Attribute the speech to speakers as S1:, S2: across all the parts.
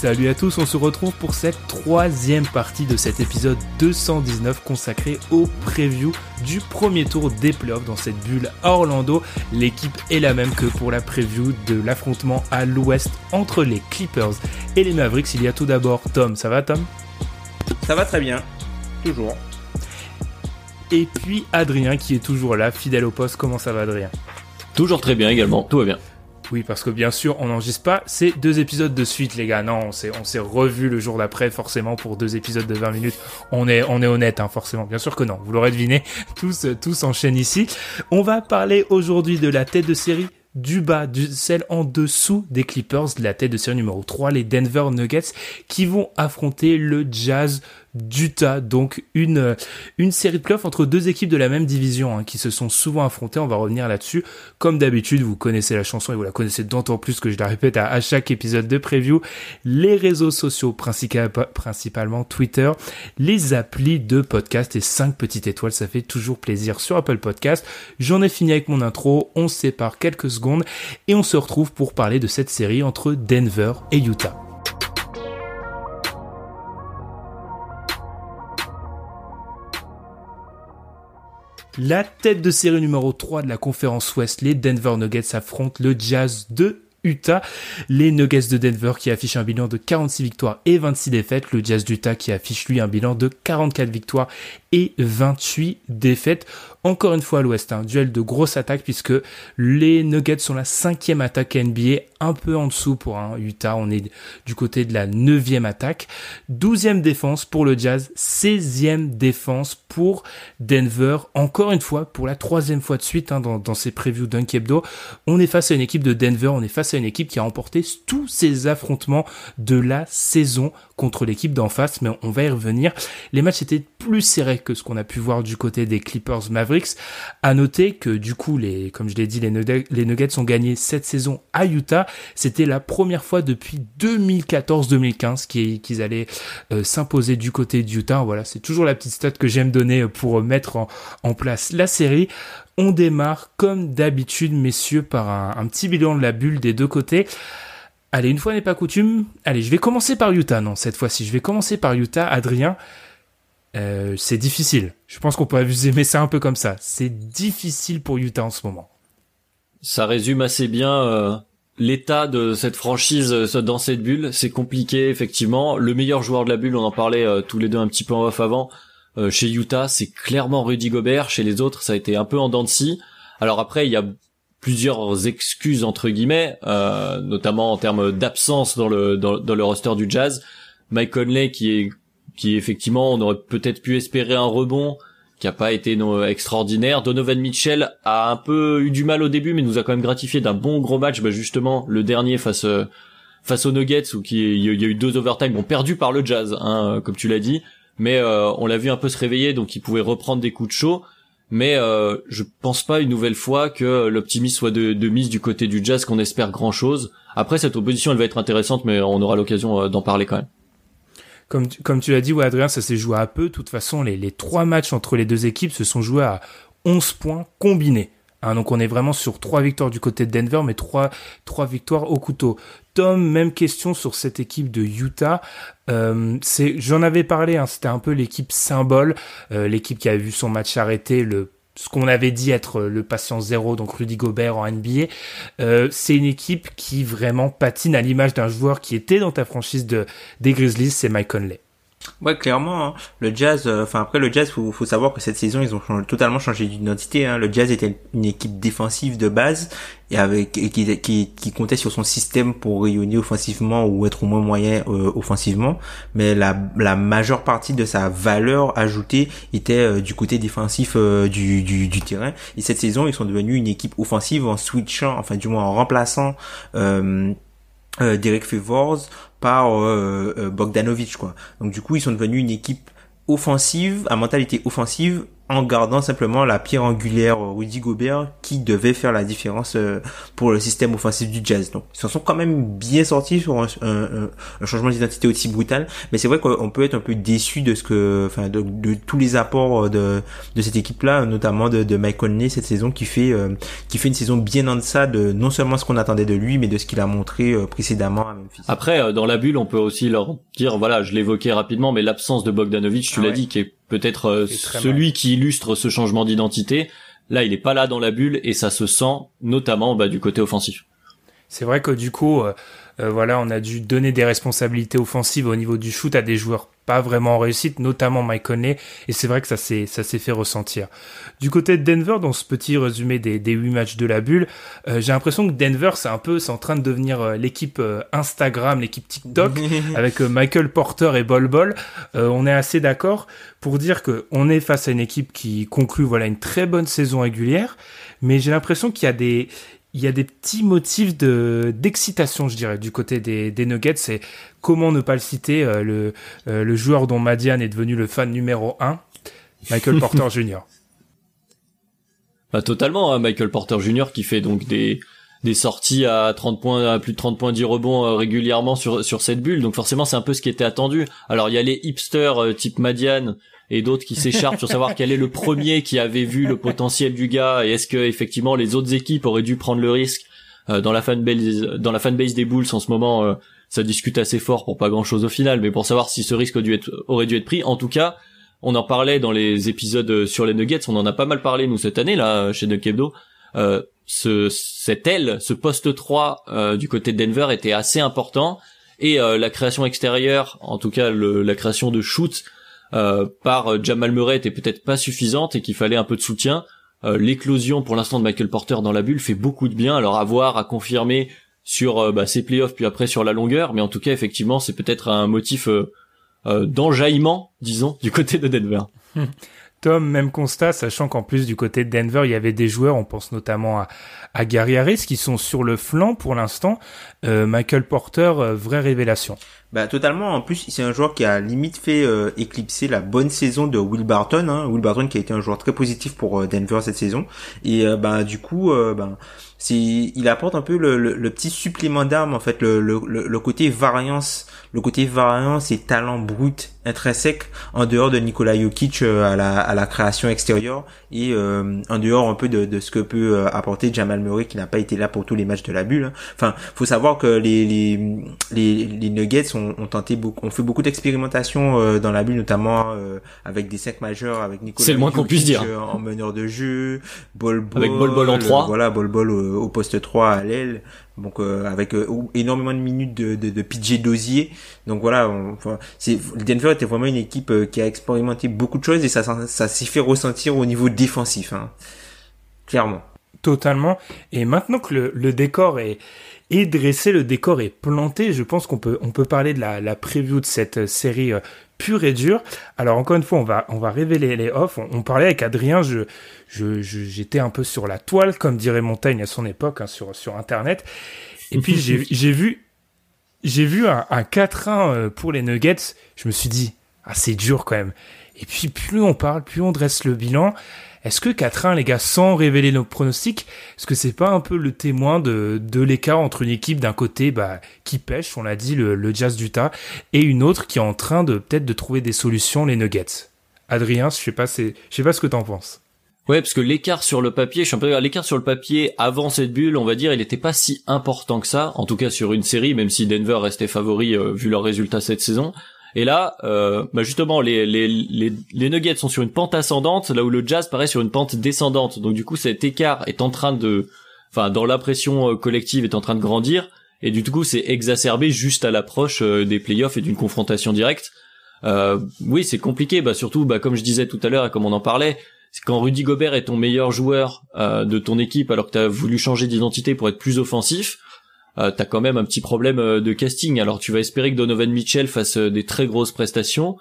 S1: Salut à tous, on se retrouve pour cette troisième partie de cet épisode 219 consacré au preview du premier tour des playoffs dans cette bulle à Orlando. L'équipe est la même que pour la preview de l'affrontement à l'ouest entre les Clippers et les Mavericks. Il y a tout d'abord Tom, ça va Tom?
S2: Ça va très bien, toujours.
S1: Et puis Adrien qui est toujours là, fidèle au poste. Comment ça va Adrien?
S3: Toujours très bien également, tout va bien.
S1: Oui, parce que bien sûr, on n'enregistre pas ces deux épisodes de suite, les gars. Non, on s'est, revu le jour d'après, forcément, pour deux épisodes de 20 minutes. On est, on est honnête, hein, forcément. Bien sûr que non. Vous l'aurez deviné. Tous, tous s'enchaînent ici. On va parler aujourd'hui de la tête de série du bas, du, celle en dessous des Clippers, de la tête de série numéro 3, les Denver Nuggets, qui vont affronter le Jazz d'Utah. Donc une, une série de playoffs entre deux équipes de la même division hein, qui se sont souvent affrontées. On va revenir là-dessus. Comme d'habitude, vous connaissez la chanson et vous la connaissez d'autant plus que je la répète à, chaque épisode de preview. Les réseaux sociaux, principalement Twitter, les applis de podcast et 5 petites étoiles, ça fait toujours plaisir sur Apple Podcast. J'en ai fini avec mon intro, on sépare quelques secondes et on se retrouve pour parler de cette série entre Denver et Utah. La tête de série numéro 3 de la conférence Ouest, les Denver Nuggets affrontent le Jazz de Utah. Les Nuggets de Denver qui affichent un bilan de 46 victoires et 26 défaites. Le Jazz d'Utah qui affiche lui un bilan de 44 victoires et 28 défaites. Encore une fois à l'ouest, un duel de grosse attaque puisque les Nuggets sont la cinquième attaque NBA, un peu en dessous pour un Utah, on est du côté de la neuvième attaque. Douzième défense pour le Jazz, seizième défense pour Denver. Encore une fois, pour la troisième fois de suite hein, dans, ces previews d'un Hebdo, on est face à une équipe de Denver, on est face à une équipe qui a remporté tous ses affrontements de la saison contre l'équipe d'en face, mais on va y revenir. Les matchs étaient plus serrés que ce qu'on a pu voir du côté des Clippers Mavericks. À noter que du coup, comme je l'ai dit, les Nuggets, les Nuggets ont gagné cette saison à Utah. C'était la première fois depuis 2014-2015 qu'ils allaient euh, s'imposer du côté d'Utah. Voilà, c'est toujours la petite stat que j'aime donner pour mettre en, en place la série. On démarre comme d'habitude, messieurs, par un, un petit bilan de la bulle des deux côtés. Allez, une fois n'est pas coutume. Allez, je vais commencer par Utah. Non, cette fois-ci, je vais commencer par Utah. Adrien, euh, c'est difficile. Je pense qu'on peut aimer ça un peu comme ça. C'est difficile pour Utah en ce moment.
S3: Ça résume assez bien euh, l'état de cette franchise euh, dans cette bulle. C'est compliqué, effectivement. Le meilleur joueur de la bulle, on en parlait euh, tous les deux un petit peu en off avant. Euh, chez Utah, c'est clairement Rudy Gobert. Chez les autres, ça a été un peu en dents de scie. Alors après, il y a plusieurs excuses entre guillemets, euh, notamment en termes d'absence dans le dans, le roster du Jazz. Mike Conley qui est qui effectivement on aurait peut-être pu espérer un rebond qui a pas été non, extraordinaire. Donovan Mitchell a un peu eu du mal au début mais nous a quand même gratifié d'un bon gros match bah justement le dernier face euh, aux Nuggets où il y a eu deux overtime bon perdu par le Jazz hein, comme tu l'as dit mais euh, on l'a vu un peu se réveiller donc il pouvait reprendre des coups de chaud mais euh, je pense pas une nouvelle fois que l'optimisme soit de, de, mise du côté du Jazz qu'on espère grand chose. Après cette opposition elle va être intéressante mais on aura l'occasion euh, d'en parler quand même.
S1: Comme tu, comme tu l'as dit, ouais, Adrien, ça s'est joué à peu. De toute façon, les, les trois matchs entre les deux équipes se sont joués à 11 points combinés. Hein, donc on est vraiment sur trois victoires du côté de Denver, mais trois, trois victoires au couteau. Tom, même question sur cette équipe de Utah. Euh, j'en avais parlé, hein, c'était un peu l'équipe symbole, euh, l'équipe qui a vu son match arrêté, le ce qu'on avait dit être le patient zéro, donc Rudy Gobert en NBA. Euh, c'est une équipe qui vraiment patine à l'image d'un joueur qui était dans ta franchise de, des Grizzlies, c'est Mike Conley.
S2: Ouais, clairement. Hein. Le Jazz, euh, enfin après le Jazz, faut, faut savoir que cette saison ils ont totalement changé d'identité. Hein. Le Jazz était une équipe défensive de base et avec qui, qui, qui, comptait sur son système pour rayonner offensivement ou être au moins moyen euh, offensivement. Mais la, la majeure partie de sa valeur ajoutée était euh, du côté défensif du, du, du, terrain. Et cette saison, ils sont devenus une équipe offensive en switchant, enfin du moins en remplaçant. Euh, Derek Favors par euh, euh, Bogdanovic quoi. Donc du coup ils sont devenus une équipe offensive, à mentalité offensive, en gardant simplement la pierre angulaire euh, Rudy Gobert qui devait faire la différence euh, pour le système offensif du Jazz. Donc ils s'en sont quand même bien sortis sur un, un, changement d'identité aussi brutal, mais c'est vrai qu'on peut être un peu déçu de ce que, enfin, de, de tous les apports de, de cette équipe-là, notamment de, de Mike Conley cette saison qui fait euh, qui fait une saison bien en deçà de non seulement ce qu'on attendait de lui, mais de ce qu'il a montré précédemment à Memphis.
S3: Après, dans la bulle, on peut aussi leur dire, voilà, je l'évoquais rapidement, mais l'absence de Bogdanovic, tu ah l'as dit, qui est peut-être euh, celui qui illustre ce changement d'identité. Là, il est pas là dans la bulle et ça se sent notamment bah, du côté offensif.
S1: C'est vrai que du coup, euh, euh, voilà, on a dû donner des responsabilités offensives au niveau du shoot à des joueurs pas vraiment en réussite, notamment Mike Conley, et c'est vrai que ça s'est ça s'est fait ressentir. Du côté de Denver, dans ce petit résumé des des huit matchs de la bulle, euh, j'ai l'impression que Denver c'est un peu c'est en train de devenir euh, l'équipe Instagram, l'équipe TikTok avec Michael Porter et Bol Bol. on est assez d'accord pour dire que on est face à une équipe qui conclut voilà une très bonne saison régulière, mais j'ai l'impression qu'il y a des il y a des petits motifs de d'excitation, je dirais, du côté des, des Nuggets. C'est comment ne pas le citer, euh, le, euh, le joueur dont Madian est devenu le fan numéro un, Michael Porter Jr.
S3: Bah, totalement, hein, Michael Porter Jr. qui fait donc des des sorties à 30 points, à plus de 30 points 10 rebonds euh, régulièrement sur sur cette bulle. Donc forcément, c'est un peu ce qui était attendu. Alors il y a les hipsters type Madian et d'autres qui s'écharpent sur savoir quel est le premier qui avait vu le potentiel du gars et est-ce que effectivement les autres équipes auraient dû prendre le risque euh, dans la fanbase dans la fanbase des Bulls en ce moment euh, ça discute assez fort pour pas grand chose au final mais pour savoir si ce risque aurait dû être, pris. En tout cas on en parlait dans les épisodes sur les Nuggets on en a pas mal parlé nous cette année là chez Nuggets euh, ce cette aile ce poste 3 euh, du côté de Denver était assez important et la création extérieure en tout cas le, la création de shoot euh, par Jamal Murray était peut-être pas suffisante et qu'il fallait un peu de soutien. Euh, l'éclosion pour l'instant de Michael Porter dans la bulle fait beaucoup de bien. Alors à voir, à confirmer sur euh, bah, ses playoffs puis après sur la longueur, mais en tout cas effectivement c'est peut-être un motif d'enjaillement, disons, du côté de Denver.
S1: Tom, même constat, sachant qu'en plus du côté de Denver, il y avait des joueurs, on pense notamment à, à Gary Harris, qui sont sur le flanc pour l'instant. Michael Porter, vraie révélation.
S2: Bah totalement. En plus, c'est un joueur qui a limite fait euh, éclipser la bonne saison de Will Barton. Hein. Will Barton qui a été un joueur très positif pour euh, Denver cette saison. Et euh, bah du coup, bah, c'est il apporte un peu le, le, petit supplément d'armes en fait, le, le, le côté variance, le côté variance et talent brut intrinsèque en dehors de Nikola Jokic à la à la création extérieure et en dehors un peu de, de ce que peut apporter Jamal Murray qui n'a pas été là pour tous les matchs de la bulle. Hein. Enfin, faut savoir que les les les, les Nuggets ont, tenté beaucoup, on fait beaucoup d'expérimentations euh, dans la bulle, notamment euh, avec des cinq majeurs, avec Nicolas.
S3: C'est le moins qu'on puisse dire. Euh,
S2: en meneur de jeu, Bol Bol.
S3: Avec Bol Bol en 3.
S2: voilà, Bol Bol au, poste 3 à l'aile. Donc avec énormément de minutes de, de, de PJ Dosier. Donc voilà, enfin, c'est Denver était vraiment une équipe qui a expérimenté beaucoup de choses et ça, ça, s'y fait ressentir au niveau défensif, hein. clairement.
S1: Totalement. Et maintenant que le, le décor est et dresser le décor et planté. Je pense qu'on peut, on peut parler de la, la preview de cette euh, série euh, pure et dure. Alors encore une fois, on va, on va révéler les offs. On, parlait avec Adrien, je, je, j'étais un peu sur la toile, comme dirait Montaigne à son époque, hein, sur, sur Internet. Et puis j'ai, j'ai vu, j'ai vu un, un 4-1 euh, pour les Nuggets. Je me suis dit, ah c'est dur quand même. Et puis plus on parle, plus on dresse le bilan. Est-ce que 4-1, les gars, sans révéler nos pronostics, est-ce que c'est pas un peu le témoin de, de l'écart entre une équipe d'un côté bah, qui pêche, on l'a dit, le, le Jazz d'Utah, et une autre qui est en train de peut-être de trouver des solutions, les Nuggets? Adrien, je sais pas, je sais pas ce que t'en penses.
S3: Ouais, parce que l'écart sur le papier, je suis un peu l'écart sur le papier avant cette bulle, on va dire, il n'était pas si important que ça, en tout cas sur une série, même si Denver restait favori euh, vu leurs résultats cette saison. Et là, euh, bah justement, les, Nuggets sont sur une pente ascendante, là où le Jazz paraît sur une pente descendante. Donc du coup, cet écart est en train de, enfin, dans l'impression euh, collective, est en train de grandir. Et du coup, c'est exacerbé juste à l'approche euh, des playoffs et d'une confrontation directe. oui, c'est compliqué. Bah surtout, bah comme je disais tout à l'heure et comme on en parlait, quand Rudy Gobert est ton meilleur joueur de ton équipe alors que t'as voulu changer d'identité pour être plus offensif euh, t'as quand même un petit problème euh, de casting. Alors tu vas espérer que Donovan Mitchell fasse euh, des très grosses prestations.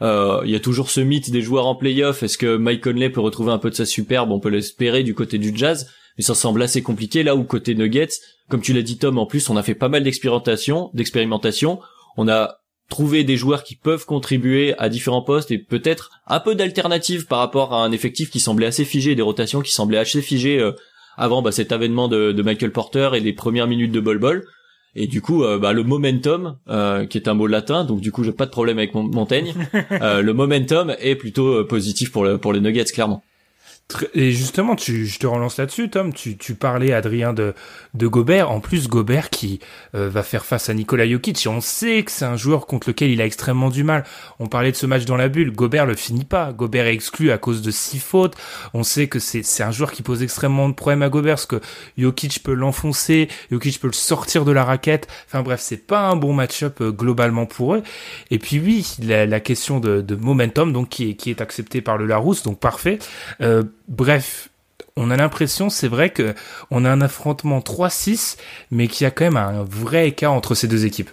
S3: Il y a toujours ce mythe des joueurs en playoff. Est-ce que Mike Conley peut retrouver un peu de sa superbe? On peut l'espérer du côté du Jazz, mais ça semble assez compliqué là où côté Nuggets, comme tu l'as dit Tom, en plus on a fait pas mal d'expérimentation, d'expérimentation. On a trouvé des joueurs qui peuvent contribuer à différents postes et peut-être un peu d'alternative par rapport à un effectif qui semblait assez figé, des rotations qui semblaient assez figées avant bah, cet avènement de, de, Michael Porter et des premières minutes de Bol Bol. Et du coup, euh, bah, le momentum, euh, qui est un mot latin, donc du coup, j'ai pas de problème avec Montaigne. euh, le momentum est plutôt positif pour, le, pour les Nuggets, clairement.
S1: Et justement, tu, je te relance là-dessus, Tom. Tu, tu parlais, Adrien, de, de Gobert. En plus, Gobert qui euh, va faire face à Nikola Jokic. Et on sait que c'est un joueur contre lequel il a extrêmement du mal. On parlait de ce match dans la bulle. Gobert le finit pas. Gobert est exclu à cause de six fautes. On sait que c'est, un joueur qui pose extrêmement de problèmes à Gobert parce que Jokic peut l'enfoncer. Jokic peut le sortir de la raquette. Enfin bref, c'est pas un bon match-up euh, globalement pour eux. Et puis oui, la, la question de, de momentum, donc qui est, qui est acceptée par le Larousse, donc parfait. Euh, bref, on a l'impression, c'est vrai que on a un affrontement 3-6, mais qu'il y a quand même un vrai écart entre ces deux équipes.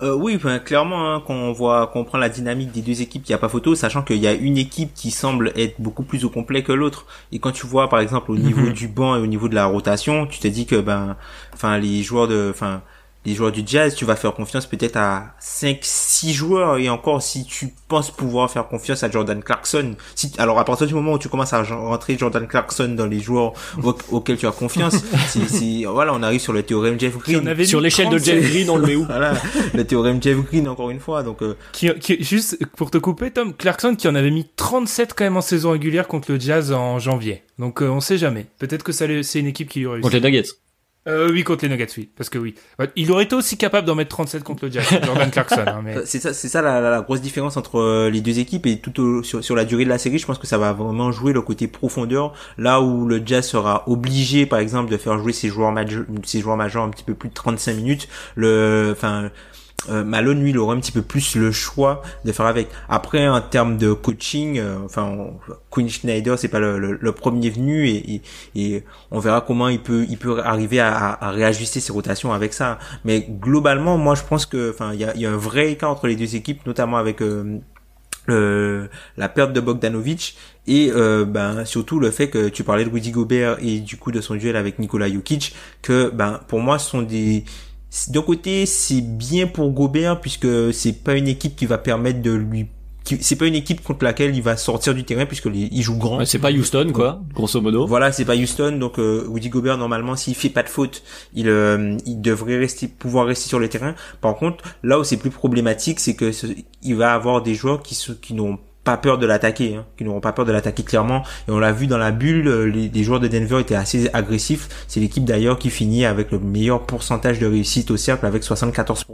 S2: Euh, oui, clairement, hein, quand on voit, qu'on prend la dynamique des deux équipes, il n'y a pas photo, sachant qu'il y a une équipe qui semble être beaucoup plus au complet que l'autre. Et quand tu vois, par exemple, au niveau mhm. du banc et au niveau de la rotation, tu te dis que, ben, enfin, les joueurs de, enfin, les joueurs du jazz, tu vas faire confiance peut-être à 5 6 joueurs et encore si tu penses pouvoir faire confiance à Jordan Clarkson. Si alors à partir du moment où tu commences à rentrer Jordan Clarkson dans les joueurs auxquels tu as confiance, si, voilà, on arrive sur le théorème Jeff Green.
S3: sur l'échelle de Jeff Green, on le met où
S2: Voilà, le théorème Jeff Green encore une fois. Donc euh...
S1: qui, qui, juste pour te couper Tom Clarkson qui en avait mis 37 quand même en saison régulière contre le Jazz en janvier. Donc euh, on sait jamais. Peut-être que ça c'est une équipe qui aurait
S3: Contre les Nuggets.
S1: Euh, oui, contre les Nuggets, oui, parce que oui. Il aurait été aussi capable d'en mettre 37 contre le Jazz, Jordan Clarkson. Hein, mais...
S2: C'est ça, c'est ça la, grosse différence entre euh, les deux équipes et tout au, sur, sur la durée de la série, je pense que ça va vraiment jouer le côté profondeur, là où le Jazz sera obligé, par exemple, de faire jouer ses joueurs majeurs, ses joueurs majeurs un petit peu plus de 35 minutes. Le, enfin euh, Malone lui il aura un petit peu plus le choix de faire avec. Après en termes de coaching euh, enfin Quinn Schneider c'est pas le, premier venu et, on verra comment il peut arriver à, réajuster ses rotations avec ça. Mais globalement moi je pense que enfin il y a, un vrai écart entre les deux équipes notamment avec euh, la perte de Bogdanovic et euh, ben surtout le fait que tu parlais de Rudy Gobert et du coup de son duel avec Nikola Jokic que ben pour moi ce sont des d'un côté, c'est bien pour Gobert puisque c'est pas une équipe qui va permettre de lui c'est pas une équipe contre laquelle il va sortir du terrain puisque il joue grand.
S3: c'est pas Houston quoi, grosso modo.
S2: Voilà, c'est pas Houston donc euh, Woody Gobert normalement s'il fait pas de faute, il euh, il devrait rester pouvoir rester sur le terrain. Par contre, là où c'est plus problématique, c'est que il va avoir des joueurs qui qui n'ont pas peur de l'attaquer, hein, qui n'auront pas peur de l'attaquer clairement. Et on l'a vu dans la bulle, euh, les, joueurs de Denver étaient assez agressifs. C'est l'équipe d'ailleurs qui finit avec le meilleur pourcentage de réussite au cercle avec 74%.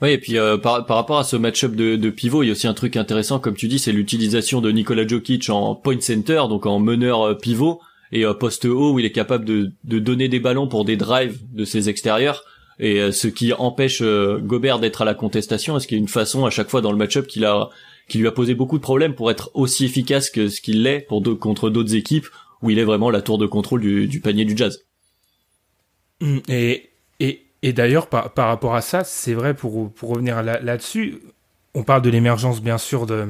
S3: Oui, et puis euh, par, par, rapport à ce match-up de, de, pivot, il y a aussi un truc intéressant, comme tu dis, c'est l'utilisation de Nikola Jokic en point center, donc en meneur euh, pivot, et poste haut où il est capable de, de donner des ballons pour des drives de ses extérieurs et ce qui empêche Gobert d'être à la contestation. Est-ce qu'il y a une façon à chaque fois dans le match-up qu'il a qui lui a posé beaucoup de problèmes pour être aussi efficace que ce qu'il l'est pour contre d'autres équipes où il est vraiment la tour de contrôle du, panier du jazz.
S1: Mm, et, et, et d'ailleurs, par, par rapport à ça, c'est vrai pour, pour revenir là-dessus, on parle de l'émergence bien sûr de,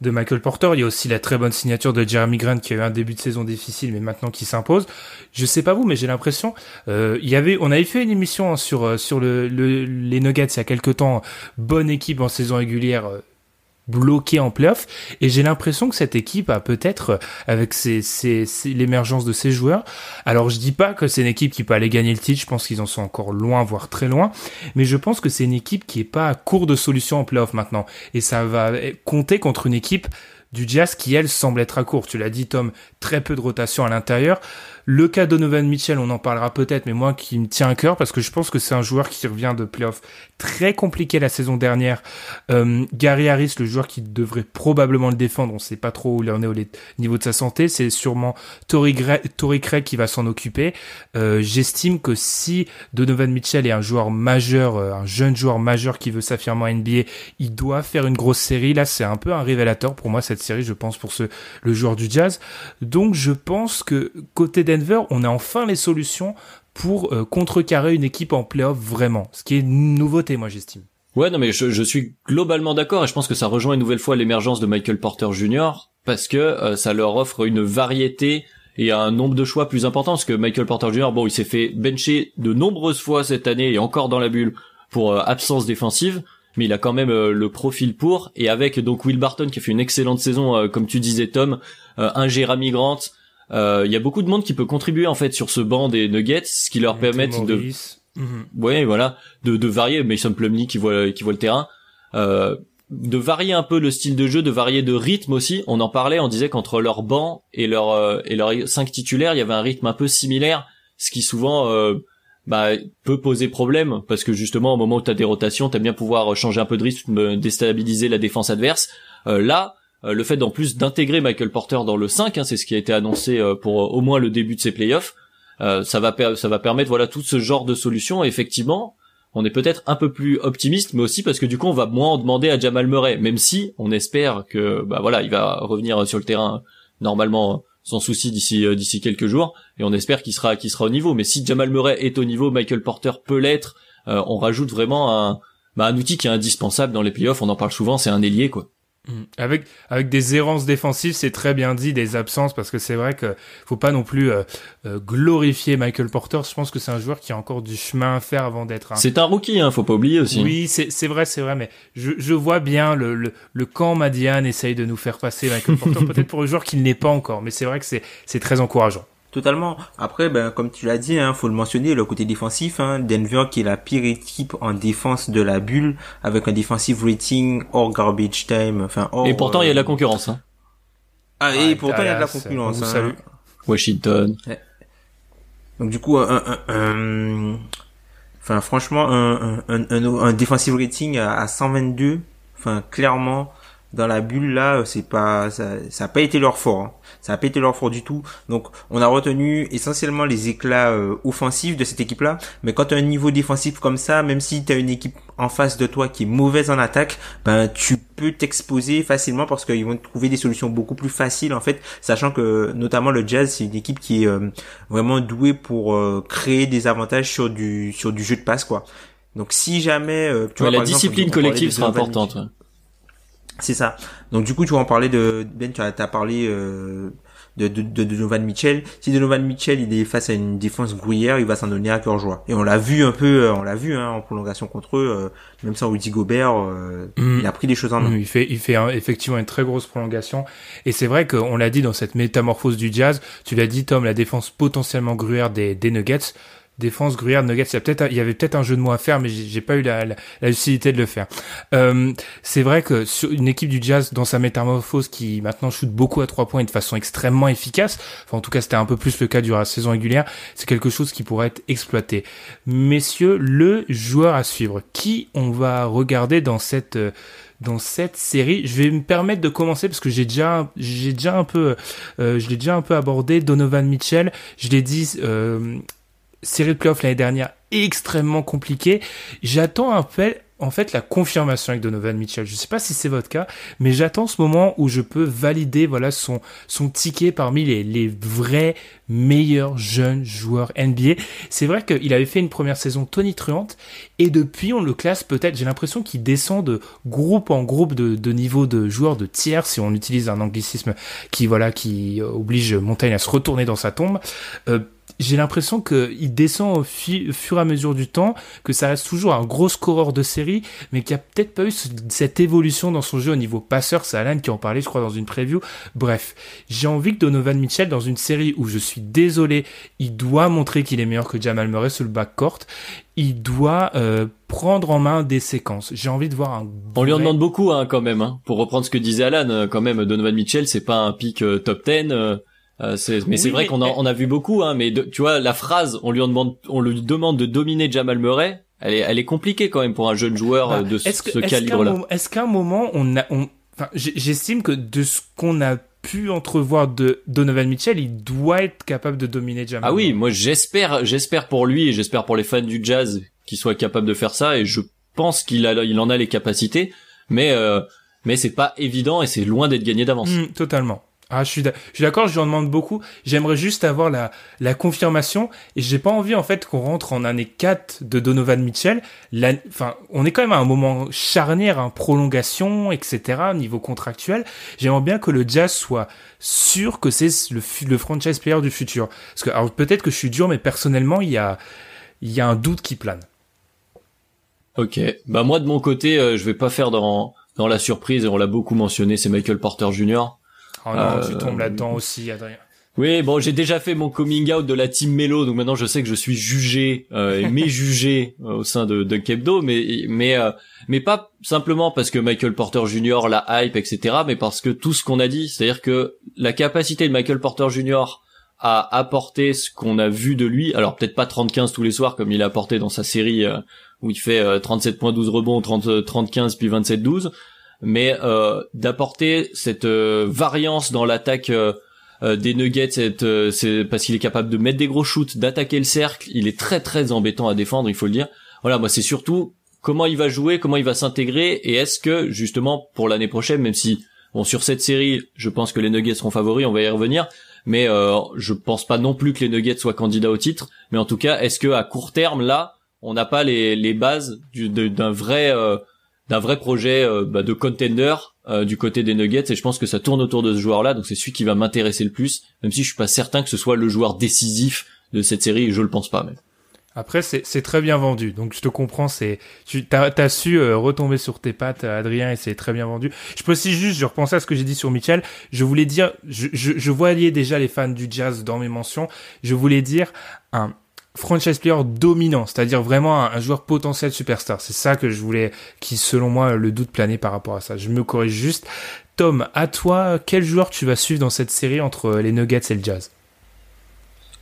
S1: de Michael Porter. Il y a aussi la très bonne signature de Jeremy Grant qui a eu un début de saison difficile, mais maintenant qui s'impose. Je sais pas vous, mais j'ai l'impression, euh, il y avait, on avait fait une émission sur euh, sur le, les Nuggets il y a quelques temps. Bonne équipe en saison régulière, euh, bloqué en playoff. Et j'ai l'impression que cette équipe a peut-être avec ses, l'émergence de ses joueurs alors je dis pas que c'est une équipe qui peut aller gagner le titre je pense qu'ils en sont encore loin voire très loin mais je pense que c'est une équipe qui est pas à court de solutions en playoff maintenant. Et ça va compter contre une équipe du Jazz qui elle semble être à court. Tu l'as dit Tom très peu de rotation à l'intérieur Le cas Donovan Mitchell, on en parlera peut-être, mais moi qui me tient à cœur parce que je pense que c'est un joueur qui revient de playoffs très compliqué la saison dernière. Euh, Gary Harris, le joueur qui devrait probablement le défendre, on sait pas trop où il en est au niveau de sa santé, c'est sûrement Tory, Craig qui va s'en occuper. Euh, j'estime que si Donovan Mitchell est un joueur majeur, euh, un jeune joueur majeur qui veut s'affirmer en NBA, il doit faire une grosse série. Là, c'est un peu un révélateur pour moi cette série, je pense pour ce le joueur du Jazz. Donc je pense que côté On a enfin les solutions pour euh, contrecarrer une équipe en playoff vraiment. Ce qui est une nouveauté, moi, j'estime.
S3: Ouais, non, mais je, suis globalement d'accord et je pense que ça rejoint une nouvelle fois l'émergence de Michael Porter Jr. parce que euh, ça leur offre une variété et un nombre de choix plus important parce que Michael Porter Jr. bon, il s'est fait bencher de nombreuses fois cette année et encore dans la bulle pour euh, absence défensive, mais il a quand même le profil pour et avec donc Will Barton qui a fait une excellente saison comme tu disais Tom, un Jeremy Grant, il euh, y a beaucoup de monde qui peut contribuer en fait sur ce banc des Nuggets, ce qui leur permet de, ouais, voilà, de, de varier. Mason Plumlee qui voit qui voit le terrain, euh, de varier un peu le style de jeu, de varier de rythme aussi. On en parlait, on disait qu'entre leur banc et leur euh, et leurs cinq titulaires, il y avait un rythme un peu similaire, ce qui souvent euh, bah, peut poser problème parce que justement au moment où tu as des rotations, tu bien pouvoir changer un peu de rythme, déstabiliser la défense adverse. là, euh, le fait d'en plus d'intégrer Michael Porter dans le 5, hein, c'est ce qui a été annoncé euh, pour euh, au moins le début de ces playoffs, ça va permettre voilà tout ce genre de solutions. effectivement, on est peut-être un peu plus optimiste, mais aussi parce que du coup on va moins en demander à Jamal Murray, même si on espère que bah voilà il va revenir sur le terrain normalement sans souci d'ici d'ici quelques jours, et on espère qu'il sera qu'il sera au niveau. Mais si Jamal Murray est au niveau, Michael Porter peut l'être. on rajoute vraiment un bah, un outil qui est indispensable dans les playoffs. On en parle souvent, c'est un ailier quoi.
S1: Mm. Avec avec des errances défensives, c'est très bien dit, des absences parce que c'est vrai que faut pas non plus euh, euh, glorifier Michael Porter. Je pense que c'est un joueur qui a encore du chemin à faire avant d'être. Un...
S3: C'est un rookie, hein, faut pas oublier aussi.
S1: Oui, c'est c'est vrai, c'est vrai, mais je je vois bien le le, le camp Madiane essaye de nous faire passer Michael Porter peut-être pour un joueur qu'il n'est pas encore, mais c'est vrai que c'est c'est très encourageant.
S2: Totalement. Après, ben, comme tu l'as dit, hein, faut le mentionner, le côté défensif, hein, Denver qui est la pire équipe en défense de la bulle, avec un defensive rating hors garbage time, enfin
S3: Et pourtant, il y a de la euh, concurrence. Hein.
S2: Ah, et pourtant, il y a de la concurrence. Hein.
S3: Washington.
S2: Donc du coup, un, un, enfin franchement, un, un, un, defensive rating à, à 122, enfin clairement, dans la bulle là, c'est pas ça, ça a pas été leur fort. Hein. Ça a pas été leur fort du tout. Donc on a retenu essentiellement les éclats euh, offensifs de cette équipe là, mais quand tu as un niveau défensif comme ça, même si tu as une équipe en face de toi qui est mauvaise en attaque, ben tu peux t'exposer facilement parce qu'ils vont trouver des solutions beaucoup plus faciles en fait, sachant que notamment le Jazz c'est une équipe qui est euh, vraiment douée pour euh, créer des avantages sur du sur du jeu de passe quoi. Donc si jamais
S3: tu vois, la discipline collective sera importante.
S2: C'est ça. Donc du coup, tu vas en parler de Ben, tu as, parlé euh, de, de, de, Donovan Mitchell. Si Donovan Mitchell il est face à une défense gruyère, il va s'en donner à cœur joie. Et on l'a vu un peu, euh, on l'a vu hein, en prolongation contre eux, euh, même sans Rudy Gobert, mm. il a pris des choses en main.
S1: Mm, il fait, il fait effectivement une très grosse prolongation. Et c'est vrai qu'on l'a dit dans cette métamorphose du Jazz. Tu l'as dit, Tom, la défense potentiellement gruyère des, des Nuggets défense Gruyère Nuggets il y il y avait peut-être un jeu de mots à faire mais j'ai pas eu la, la, lucidité de le faire euh, c'est vrai que sur une équipe du Jazz dans sa métamorphose qui maintenant shoot beaucoup à trois points et de façon extrêmement efficace enfin en tout cas c'était un peu plus le cas durant la saison régulière c'est quelque chose qui pourrait être exploité messieurs le joueur à suivre qui on va regarder dans cette dans cette série? Je vais me permettre de commencer parce que j'ai déjà, j'ai déjà un peu, euh, je l'ai déjà un peu abordé. Donovan Mitchell, je l'ai dit, euh, série de playoffs l'année dernière extrêmement compliquée. J'attends un peu en fait la confirmation avec Donovan Mitchell. Je sais pas si c'est votre cas, mais j'attends ce moment où je peux valider voilà son son ticket parmi les, les vrais meilleurs jeunes joueurs NBA. C'est vrai qu'il avait fait une première saison tonitruante et depuis on le classe peut-être. J'ai l'impression qu'il descend de groupe en groupe de, de niveau de joueurs de tiers si on utilise un anglicisme qui voilà qui oblige Montagne à se retourner dans sa tombe. Euh, j'ai l'impression qu'il descend au, fur et à mesure du temps, que ça reste toujours un gros scoreur de série, mais qu'il n'y a peut-être pas eu cette évolution dans son jeu au niveau passeur. C'est Alan qui en parlait, je crois, dans une preview. Bref, j'ai envie que Donovan Mitchell, dans une série où je suis désolé, il doit montrer qu'il est meilleur que Jamal Murray sur le backcourt, il doit euh, prendre en main des séquences. J'ai envie de voir un.
S3: On lui en demande beaucoup, hein, quand même. Hein. Pour reprendre ce que disait Alan, euh, quand même, Donovan Mitchell, c'est pas un pic euh, top 10 Euh, mais c'est vrai qu'on a, on a vu beaucoup, hein, mais tu vois, la phrase, on lui demande, on lui demande de dominer Jamal Murray, elle est, elle est compliquée quand même pour un jeune joueur bah, de ce calibre-là.
S1: Est-ce qu'à un moment, on a, on, enfin, j'estime que de ce qu'on a pu entrevoir de Donovan Mitchell, il doit être capable de dominer Jamal.
S3: Ah oui, moi j'espère, j'espère pour lui et j'espère pour les fans du jazz qu'il soit capable de faire ça et je pense qu'il a, il en a les capacités, mais euh, mais c'est pas évident et c'est loin d'être gagné d'avance.
S1: Mmh, totalement. Ah, je suis d'accord, je lui en demande beaucoup. J'aimerais juste avoir la, confirmation et j'ai pas envie en fait qu'on rentre en année 4 de Donovan Mitchell. enfin, on est quand même à un moment charnière, hein, prolongation, etc. niveau contractuel. J'aimerais bien que le Jazz soit sûr que c'est le, franchise player du futur. Parce que alors peut-être que je suis dur, mais personnellement, il y a un doute qui plane.
S3: Ok, bah moi de mon côté, euh, je vais pas faire dans la surprise. On l'a beaucoup mentionné, c'est Michael Porter Jr.
S1: Oh non, tu tombes là-dedans aussi, Adrien.
S3: Oui, bon, j'ai déjà fait mon coming out de la team Melo, donc maintenant je sais que je suis jugé euh, et méjugé euh, au sein de, de Kebdo, mais mais euh, mais pas simplement parce que Michael Porter Jr. la hype, etc., mais parce que tout ce qu'on a dit, c'est-à-dire que la capacité de Michael Porter Jr. à apporter ce qu'on a vu de lui, alors peut-être pas 30-15 tous les soirs comme il a apporté dans sa série euh, où il fait 37.12 rebonds, 30 30 puis 27-12, mais euh, d'apporter cette euh, variance dans l'attaque euh, des Nuggets, c'est parce qu'il est capable de mettre des gros shoots, d'attaquer le cercle. Il est très très embêtant à défendre, il faut le dire. Voilà, moi c'est surtout comment il va jouer, comment il va s'intégrer, et est-ce que justement pour l'année prochaine, même si bon sur cette série, je pense que les Nuggets seront favoris, on va y revenir, mais euh, je pense pas non plus que les Nuggets soient candidats au titre, mais en tout cas, est-ce que à court terme là, on n'a pas les, les bases d'un vrai d'un vrai projet euh, bah, de contender euh, du côté des Nuggets et je pense que ça tourne autour de ce joueur-là donc c'est celui qui va m'intéresser le plus même si je suis pas certain que ce soit le joueur décisif de cette série je le pense pas même.
S1: Après c'est très bien vendu donc je te comprends c'est tu t'as as su euh, retomber sur tes pattes Adrien et c'est très bien vendu. Je peux aussi juste je repensais à ce que j'ai dit sur Mitchell je voulais dire je, je, je voyais déjà les fans du jazz dans mes mentions je voulais dire un franchise player dominant, c'est-à-dire vraiment un, joueur potentiel superstar. C'est ça que je voulais, qui selon moi le doute planait par rapport à ça. Je me corrige juste. Tom, à toi, quel joueur tu vas suivre dans cette série entre les Nuggets et le Jazz?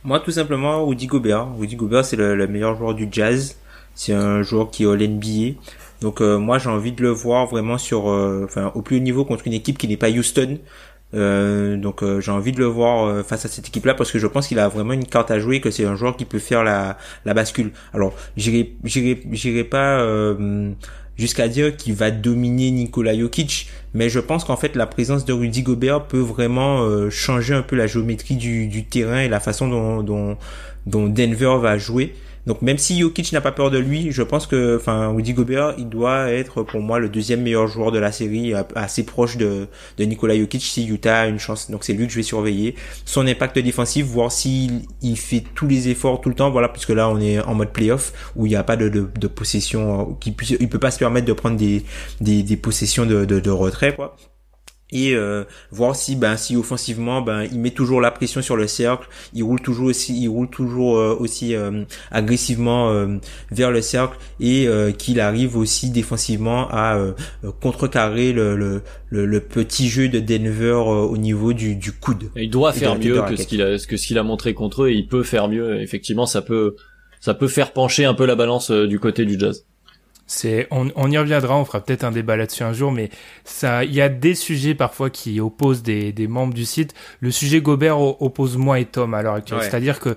S2: Moi, tout simplement, Woody Gobert. Woody Gobert, c'est le, meilleur joueur du Jazz. C'est un joueur qui est au NBA. Donc euh, moi, j'ai envie de le voir vraiment sur, euh, enfin, au plus haut niveau contre une équipe qui n'est pas Houston. Euh, donc euh, j'ai envie de le voir euh, face à cette équipe-là parce que je pense qu'il a vraiment une carte à jouer, que c'est un joueur qui peut faire la, bascule. Alors j'irai j'irai j'irai pas jusqu'à dire qu'il va dominer Nikola Jokic, mais je pense qu'en fait la présence de Rudy Gobert peut vraiment changer un peu la géométrie du, terrain et la façon dont Denver va jouer. Donc même si Jokic n'a pas peur de lui, je pense que, enfin, Rudy Gobert, il doit être pour moi le deuxième meilleur joueur de la série, assez proche de, de Nikola Jokic si Utah a une chance. Donc c'est lui que je vais surveiller. Son impact défensif, voir s'il il fait tous les efforts tout le temps, voilà, puisque là on est en mode playoff où il n'y a pas de, de, de possession, euh, qui il peut pas se permettre de prendre des, des, des possessions de, de, de retrait, quoi et euh, voir si ben si offensivement ben il met toujours la pression sur le cercle, il roule toujours aussi il roule toujours euh, aussi euh, agressivement vers le cercle et qu'il arrive aussi défensivement à contrecarrer le, le, le, petit jeu de Denver au niveau du, du coude.
S3: il doit faire mieux que ce qu'il a que ce qu'il a montré contre eux et il peut faire mieux effectivement ça peut ça peut faire pencher un peu la balance du côté du Jazz.
S1: C'est, on, on, y reviendra, on fera peut-être un débat là-dessus un jour, mais ça, il y a des sujets parfois qui opposent des, des membres du site. Le sujet Gobert oppose moi et Tom à l'heure actuelle. C'est-à-dire que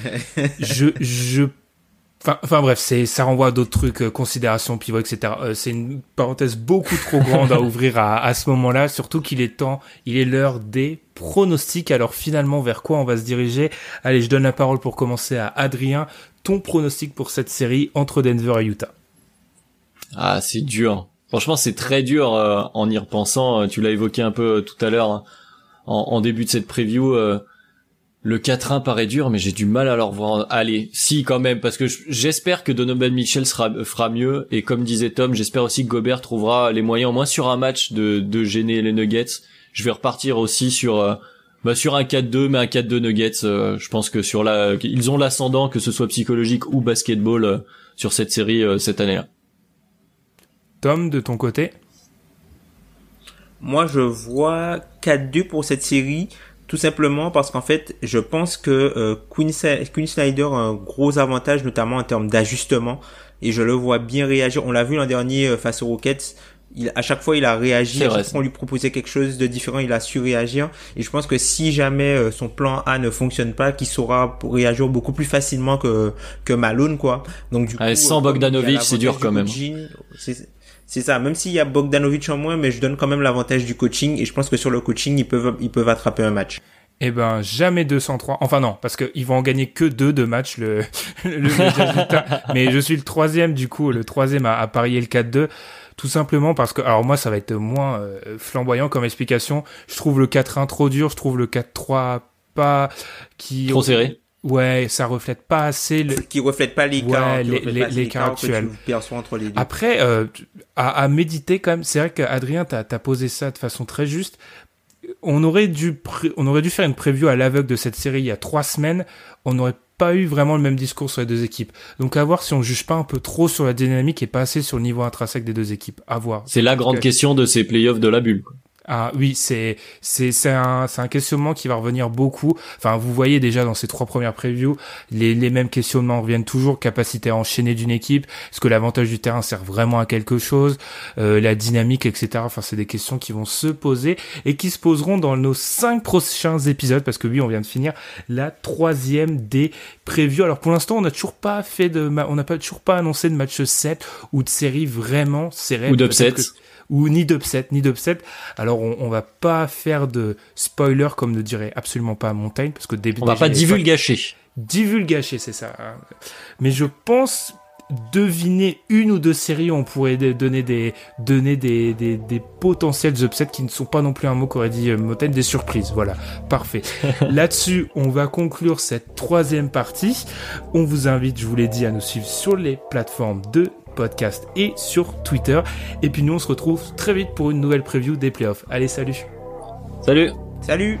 S1: je, je, enfin, enfin bref, c'est, ça renvoie à d'autres trucs, euh, considérations pivot, etc. Euh, c'est une parenthèse beaucoup trop grande à ouvrir à, à ce moment-là, surtout qu'il est temps, il est l'heure des pronostics. Alors finalement, vers quoi on va se diriger? Allez, je donne la parole pour commencer à Adrien. Ton pronostic pour cette série entre Denver et Utah
S3: ah, c'est dur. Franchement, c'est très dur euh, en y repensant. Euh, tu l'as évoqué un peu euh, tout à l'heure hein, en, début de cette preview. le 4-1 paraît dur, mais j'ai du mal à leur voir. Allez, si quand même, parce que j'espère que Donovan Mitchell sera, fera mieux. Et comme disait Tom, j'espère aussi que Gobert trouvera les moyens, au moins sur un match, de, gêner les Nuggets. Je vais repartir aussi sur bah, sur un 4-2, mais un 4-2 Nuggets. je pense que sur la, ils ont l'ascendant, que ce soit psychologique ou basketball, sur cette série cette année-là.
S1: Tom, de ton côté?
S2: Moi, je vois 4-2 pour cette série tout simplement parce qu'en fait, je pense que euh, Queen, Queen Snyder a un gros avantage, notamment en termes d'ajustement, et je le vois bien réagir. On l'a vu l'an dernier euh, face aux Rockets. Il, à chaque fois, il a réagi. À chaque fois, on lui proposait quelque chose de différent, il a su réagir. Et je pense que si jamais euh, son plan A ne fonctionne pas, qu'il saura réagir beaucoup plus facilement que que Malone, quoi. Donc du
S3: coup, sans Bogdanovic, c'est dur quand même.
S2: C'est ça, même s'il y a Bogdanovic en moins, mais je donne quand même l'avantage du coaching et je pense que sur le coaching, ils peuvent, ils peuvent attraper un match.
S1: Eh ben, jamais 203. Enfin non, parce qu'ils vont en gagner que deux de matchs, le, le, Mais je suis le troisième, du coup, le troisième à, à parier le 4-2. Tout simplement parce que, alors moi, ça va être moins euh, flamboyant comme explication. Je trouve le 4-1 trop dur, je trouve le 4-3 pas qui...
S3: Trop serré
S1: Ouais, ça reflète pas assez le...
S2: qui reflète pas l'écart,
S1: ouais, les, les, actuels. Entre les deux. Après, euh, à, à, méditer quand même, c'est vrai qu'Adrien t'as as posé ça de façon très juste. On aurait dû on aurait dû faire une preview à l'aveugle de cette série il y a trois semaines. On n'aurait pas eu vraiment le même discours sur les deux équipes. Donc à voir si on juge pas un peu trop sur la dynamique et pas assez sur le niveau intrinsèque des deux équipes. À voir.
S3: C'est la grande question de ces playoffs de la bulle. Quoi.
S1: Ah oui, c'est c'est c'est un c'est un questionnement qui va revenir beaucoup. Enfin, vous voyez déjà dans ces trois premières previews, les les mêmes questionnements reviennent toujours. Capacité à enchaîner d'une équipe, est-ce que l'avantage du terrain sert vraiment à quelque chose, euh, la dynamique, etc. Enfin, c'est des questions qui vont se poser et qui se poseront dans nos cinq prochains épisodes parce que oui, on vient de finir la troisième des previews. Alors pour l'instant, on n'a toujours pas fait de, on n'a pas toujours pas annoncé de match 7 ou de série vraiment serrée.
S3: Ou d'upset
S1: ou ni d'upset, ni d'upset. Alors on, on va pas faire de spoiler comme ne dirait absolument pas Montaigne parce que
S3: début. On va pas divulgacher.
S1: Divulgacher, c'est ça. Mais je pense deviner une ou deux séries où on pourrait donner des donner des, des, des potentiels upsets qui ne sont pas non plus un mot qu'aurait dit euh, Montaigne des surprises voilà parfait là-dessus on va conclure cette troisième partie on vous invite je vous l'ai dit à nous suivre sur les plateformes de podcast et sur Twitter. Et puis nous, on se retrouve très vite pour une nouvelle preview des playoffs. Allez, salut
S3: Salut
S2: Salut